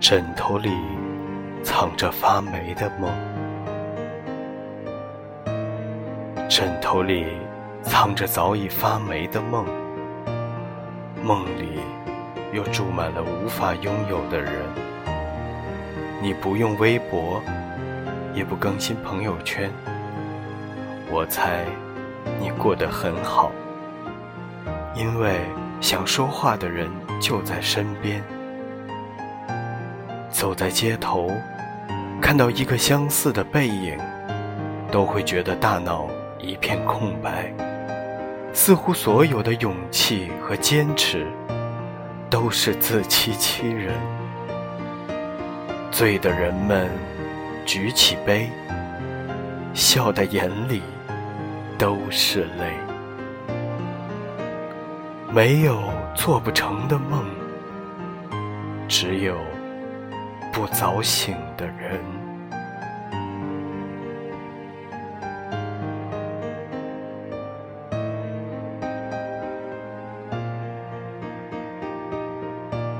枕头里藏着发霉的梦，枕头里藏着早已发霉的梦，梦里又住满了无法拥有的人。你不用微博，也不更新朋友圈，我猜你过得很好，因为想说话的人就在身边。走在街头，看到一个相似的背影，都会觉得大脑一片空白，似乎所有的勇气和坚持都是自欺欺人。醉的人们举起杯，笑的眼里都是泪。没有做不成的梦，只有。不早醒的人。